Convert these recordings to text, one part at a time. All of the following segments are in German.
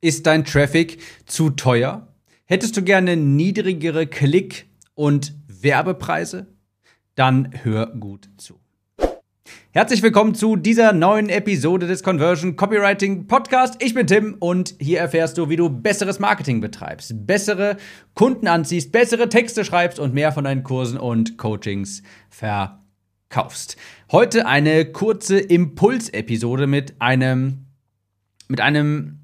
Ist dein Traffic zu teuer? Hättest du gerne niedrigere Klick- und Werbepreise? Dann hör gut zu. Herzlich willkommen zu dieser neuen Episode des Conversion Copywriting Podcast. Ich bin Tim und hier erfährst du, wie du besseres Marketing betreibst, bessere Kunden anziehst, bessere Texte schreibst und mehr von deinen Kursen und Coachings verkaufst. Heute eine kurze Impulsepisode mit einem mit einem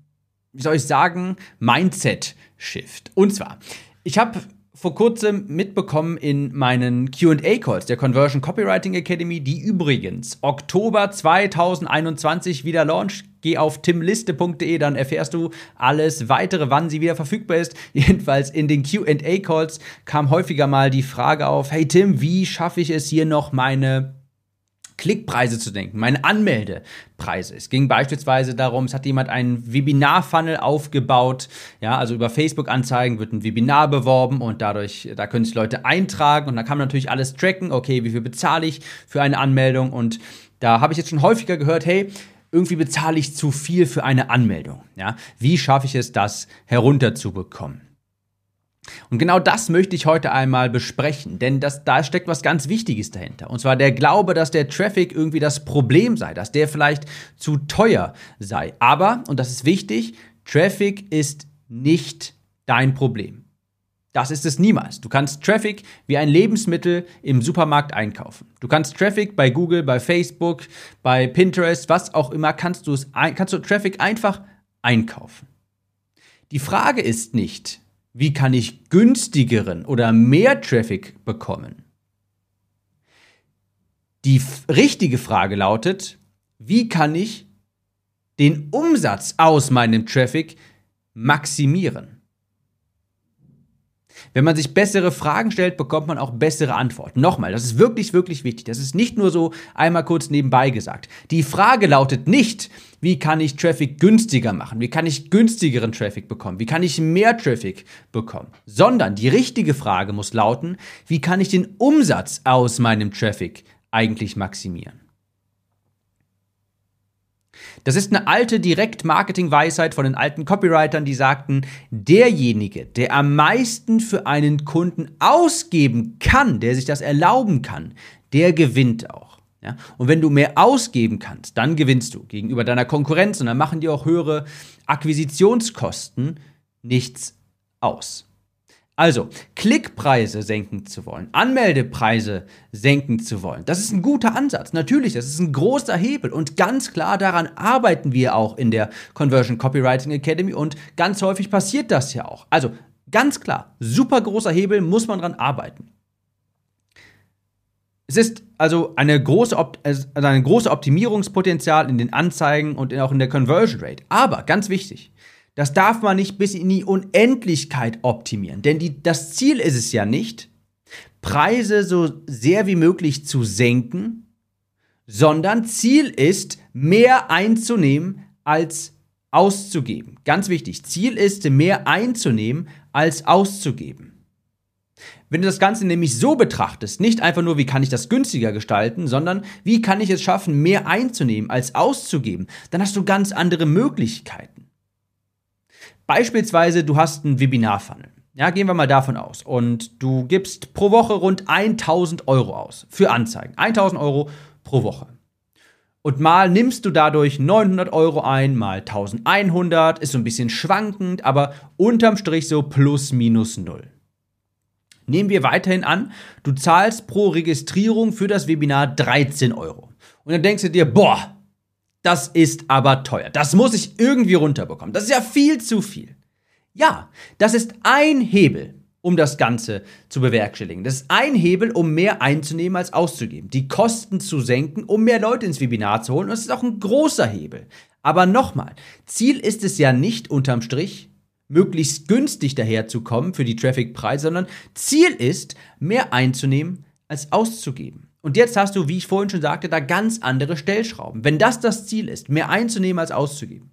wie soll ich sagen, Mindset-Shift. Und zwar, ich habe vor kurzem mitbekommen in meinen QA-Calls der Conversion Copywriting Academy, die übrigens Oktober 2021 wieder launcht. Geh auf timliste.de, dann erfährst du alles weitere, wann sie wieder verfügbar ist. Jedenfalls in den QA-Calls kam häufiger mal die Frage auf: Hey Tim, wie schaffe ich es hier noch meine Klickpreise zu denken, meine Anmeldepreise. Es ging beispielsweise darum, es hat jemand einen Webinar-Funnel aufgebaut, ja, also über Facebook-Anzeigen wird ein Webinar beworben und dadurch, da können sich Leute eintragen und da kann man natürlich alles tracken, okay, wie viel bezahle ich für eine Anmeldung und da habe ich jetzt schon häufiger gehört, hey, irgendwie bezahle ich zu viel für eine Anmeldung, ja, wie schaffe ich es, das herunterzubekommen? Und genau das möchte ich heute einmal besprechen, denn das, da steckt was ganz Wichtiges dahinter. Und zwar der Glaube, dass der Traffic irgendwie das Problem sei, dass der vielleicht zu teuer sei. Aber, und das ist wichtig, Traffic ist nicht dein Problem. Das ist es niemals. Du kannst Traffic wie ein Lebensmittel im Supermarkt einkaufen. Du kannst Traffic bei Google, bei Facebook, bei Pinterest, was auch immer, kannst du, es, kannst du Traffic einfach einkaufen. Die Frage ist nicht, wie kann ich günstigeren oder mehr Traffic bekommen? Die richtige Frage lautet, wie kann ich den Umsatz aus meinem Traffic maximieren? Wenn man sich bessere Fragen stellt, bekommt man auch bessere Antworten. Nochmal, das ist wirklich, wirklich wichtig. Das ist nicht nur so einmal kurz nebenbei gesagt. Die Frage lautet nicht, wie kann ich Traffic günstiger machen? Wie kann ich günstigeren Traffic bekommen? Wie kann ich mehr Traffic bekommen? Sondern die richtige Frage muss lauten, wie kann ich den Umsatz aus meinem Traffic eigentlich maximieren? Das ist eine alte Direktmarketing-Weisheit von den alten Copywritern, die sagten, derjenige, der am meisten für einen Kunden ausgeben kann, der sich das erlauben kann, der gewinnt auch. Ja? Und wenn du mehr ausgeben kannst, dann gewinnst du gegenüber deiner Konkurrenz und dann machen dir auch höhere Akquisitionskosten nichts aus. Also, Klickpreise senken zu wollen, Anmeldepreise senken zu wollen, das ist ein guter Ansatz. Natürlich, das ist ein großer Hebel und ganz klar daran arbeiten wir auch in der Conversion Copywriting Academy und ganz häufig passiert das ja auch. Also, ganz klar, super großer Hebel, muss man dran arbeiten. Es ist also eine große, also ein großes Optimierungspotenzial in den Anzeigen und auch in der Conversion Rate. Aber ganz wichtig, das darf man nicht bis in die Unendlichkeit optimieren. Denn die, das Ziel ist es ja nicht, Preise so sehr wie möglich zu senken, sondern Ziel ist, mehr einzunehmen als auszugeben. Ganz wichtig, Ziel ist, mehr einzunehmen als auszugeben. Wenn du das Ganze nämlich so betrachtest, nicht einfach nur, wie kann ich das günstiger gestalten, sondern wie kann ich es schaffen, mehr einzunehmen als auszugeben, dann hast du ganz andere Möglichkeiten. Beispielsweise, du hast einen Webinar-Funnel. Ja, gehen wir mal davon aus. Und du gibst pro Woche rund 1000 Euro aus für Anzeigen. 1000 Euro pro Woche. Und mal nimmst du dadurch 900 Euro ein, mal 1100, ist so ein bisschen schwankend, aber unterm Strich so plus minus null. Nehmen wir weiterhin an, du zahlst pro Registrierung für das Webinar 13 Euro. Und dann denkst du dir, boah, das ist aber teuer. Das muss ich irgendwie runterbekommen. Das ist ja viel zu viel. Ja, das ist ein Hebel, um das Ganze zu bewerkstelligen. Das ist ein Hebel, um mehr einzunehmen als auszugeben. Die Kosten zu senken, um mehr Leute ins Webinar zu holen. Und das ist auch ein großer Hebel. Aber nochmal, Ziel ist es ja nicht unterm Strich, möglichst günstig daherzukommen für die Traffic-Preise, sondern Ziel ist, mehr einzunehmen als auszugeben. Und jetzt hast du, wie ich vorhin schon sagte, da ganz andere Stellschrauben. Wenn das das Ziel ist, mehr einzunehmen als auszugeben,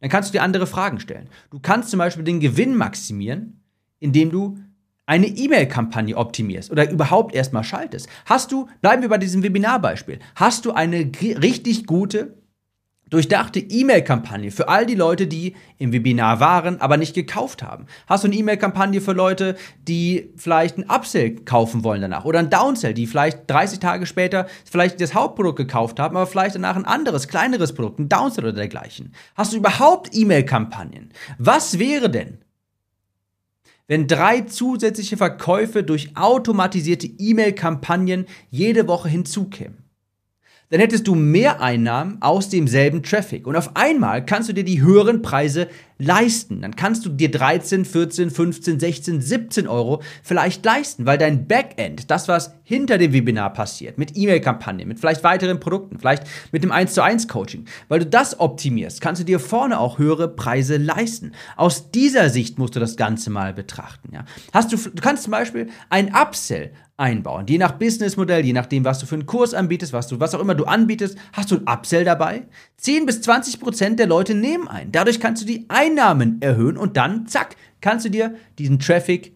dann kannst du dir andere Fragen stellen. Du kannst zum Beispiel den Gewinn maximieren, indem du eine E-Mail-Kampagne optimierst oder überhaupt erstmal schaltest. Hast du, bleiben wir bei diesem Webinarbeispiel, hast du eine richtig gute Durchdachte E-Mail-Kampagne für all die Leute, die im Webinar waren, aber nicht gekauft haben. Hast du eine E-Mail-Kampagne für Leute, die vielleicht ein Upsell kaufen wollen danach oder ein Downsell, die vielleicht 30 Tage später vielleicht das Hauptprodukt gekauft haben, aber vielleicht danach ein anderes, kleineres Produkt, ein Downsell oder dergleichen. Hast du überhaupt E-Mail-Kampagnen? Was wäre denn, wenn drei zusätzliche Verkäufe durch automatisierte E-Mail-Kampagnen jede Woche hinzukämen? Dann hättest du mehr Einnahmen aus demselben Traffic. Und auf einmal kannst du dir die höheren Preise leisten. Dann kannst du dir 13, 14, 15, 16, 17 Euro vielleicht leisten, weil dein Backend, das was hinter dem Webinar passiert, mit E-Mail-Kampagnen, mit vielleicht weiteren Produkten, vielleicht mit dem 1 zu 1 Coaching, weil du das optimierst, kannst du dir vorne auch höhere Preise leisten. Aus dieser Sicht musst du das Ganze mal betrachten. Ja. Hast du, du kannst zum Beispiel ein Upsell einbauen. Je nach Businessmodell, je nachdem, was du für einen Kurs anbietest, was du, was auch immer du anbietest, hast du ein Upsell dabei. 10 bis 20 Prozent der Leute nehmen ein. Dadurch kannst du die Einnahmen erhöhen und dann, zack, kannst du dir diesen Traffic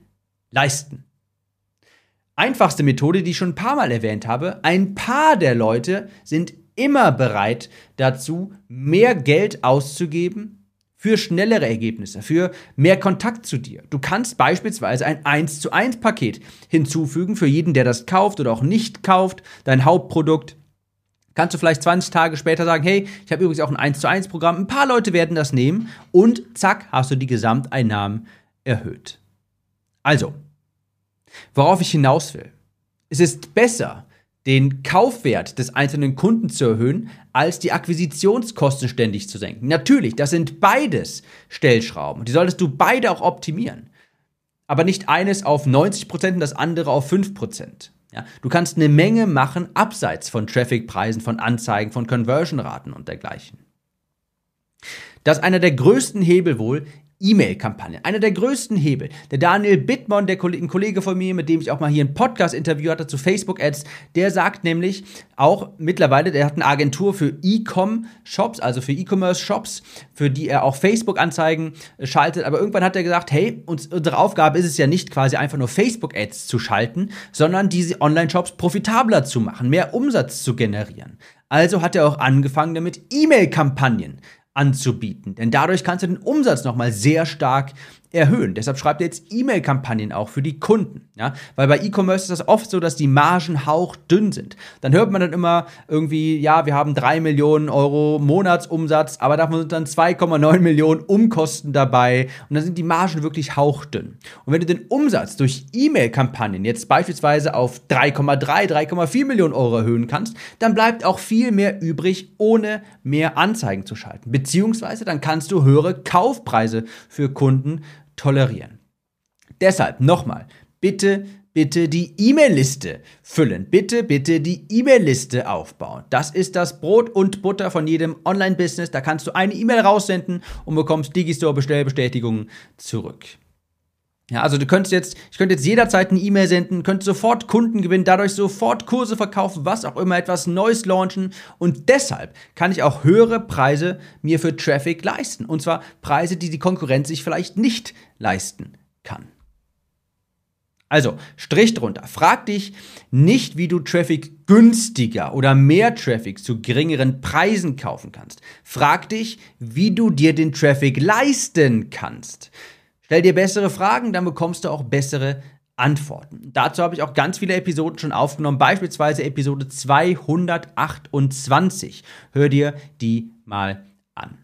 leisten. Einfachste Methode, die ich schon ein paar Mal erwähnt habe, ein paar der Leute sind immer bereit dazu, mehr Geld auszugeben, für schnellere Ergebnisse, für mehr Kontakt zu dir. Du kannst beispielsweise ein 1 zu 1 Paket hinzufügen für jeden, der das kauft oder auch nicht kauft, dein Hauptprodukt. Kannst du vielleicht 20 Tage später sagen, hey, ich habe übrigens auch ein 1 zu 1 Programm, ein paar Leute werden das nehmen und zack, hast du die Gesamteinnahmen erhöht. Also, worauf ich hinaus will. Es ist besser, den Kaufwert des einzelnen Kunden zu erhöhen, als die Akquisitionskosten ständig zu senken. Natürlich, das sind beides Stellschrauben. Die solltest du beide auch optimieren. Aber nicht eines auf 90% und das andere auf 5%. Ja, du kannst eine Menge machen, abseits von Trafficpreisen, von Anzeigen, von Conversion-Raten und dergleichen. Das ist einer der größten Hebel wohl E-Mail-Kampagne. Einer der größten Hebel. Der Daniel Bittmann, der Kollege, ein Kollege von mir, mit dem ich auch mal hier ein Podcast-Interview hatte zu Facebook-Ads, der sagt nämlich auch mittlerweile, der hat eine Agentur für E-Com-Shops, also für E-Commerce-Shops, für die er auch Facebook-Anzeigen schaltet. Aber irgendwann hat er gesagt, hey, uns, unsere Aufgabe ist es ja nicht quasi einfach nur Facebook-Ads zu schalten, sondern diese Online-Shops profitabler zu machen, mehr Umsatz zu generieren. Also hat er auch angefangen damit, E-Mail-Kampagnen anzubieten. Denn dadurch kannst du den Umsatz nochmal sehr stark erhöhen. Deshalb schreibt er jetzt E-Mail-Kampagnen auch für die Kunden. Ja? Weil bei E-Commerce ist das oft so, dass die Margen hauchdünn sind. Dann hört man dann immer irgendwie, ja, wir haben 3 Millionen Euro Monatsumsatz, aber davon sind dann 2,9 Millionen Umkosten dabei und dann sind die Margen wirklich hauchdünn. Und wenn du den Umsatz durch E-Mail-Kampagnen jetzt beispielsweise auf 3,3, 3,4 Millionen Euro erhöhen kannst, dann bleibt auch viel mehr übrig, ohne mehr Anzeigen zu schalten. Beziehungsweise dann kannst du höhere Kaufpreise für Kunden tolerieren. Deshalb nochmal, bitte, bitte die E-Mail-Liste füllen. Bitte, bitte die E-Mail-Liste aufbauen. Das ist das Brot und Butter von jedem Online-Business. Da kannst du eine E-Mail raussenden und bekommst Digistore-Bestellbestätigungen zurück. Ja, also du könntest jetzt, ich könnte jetzt jederzeit eine E-Mail senden, könnte sofort Kunden gewinnen, dadurch sofort Kurse verkaufen, was auch immer, etwas Neues launchen und deshalb kann ich auch höhere Preise mir für Traffic leisten. Und zwar Preise, die die Konkurrenz sich vielleicht nicht leisten kann. Also, Strich drunter. Frag dich nicht, wie du Traffic günstiger oder mehr Traffic zu geringeren Preisen kaufen kannst. Frag dich, wie du dir den Traffic leisten kannst. Stell dir bessere Fragen, dann bekommst du auch bessere Antworten. Dazu habe ich auch ganz viele Episoden schon aufgenommen, beispielsweise Episode 228. Hör dir die mal an.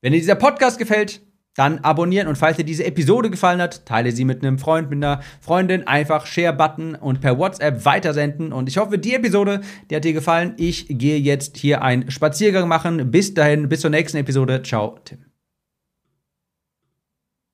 Wenn dir dieser Podcast gefällt, dann abonnieren und falls dir diese Episode gefallen hat, teile sie mit einem Freund, mit einer Freundin, einfach Share-Button und per WhatsApp weitersenden. Und ich hoffe, die Episode, die hat dir gefallen. Ich gehe jetzt hier einen Spaziergang machen. Bis dahin, bis zur nächsten Episode. Ciao, Tim.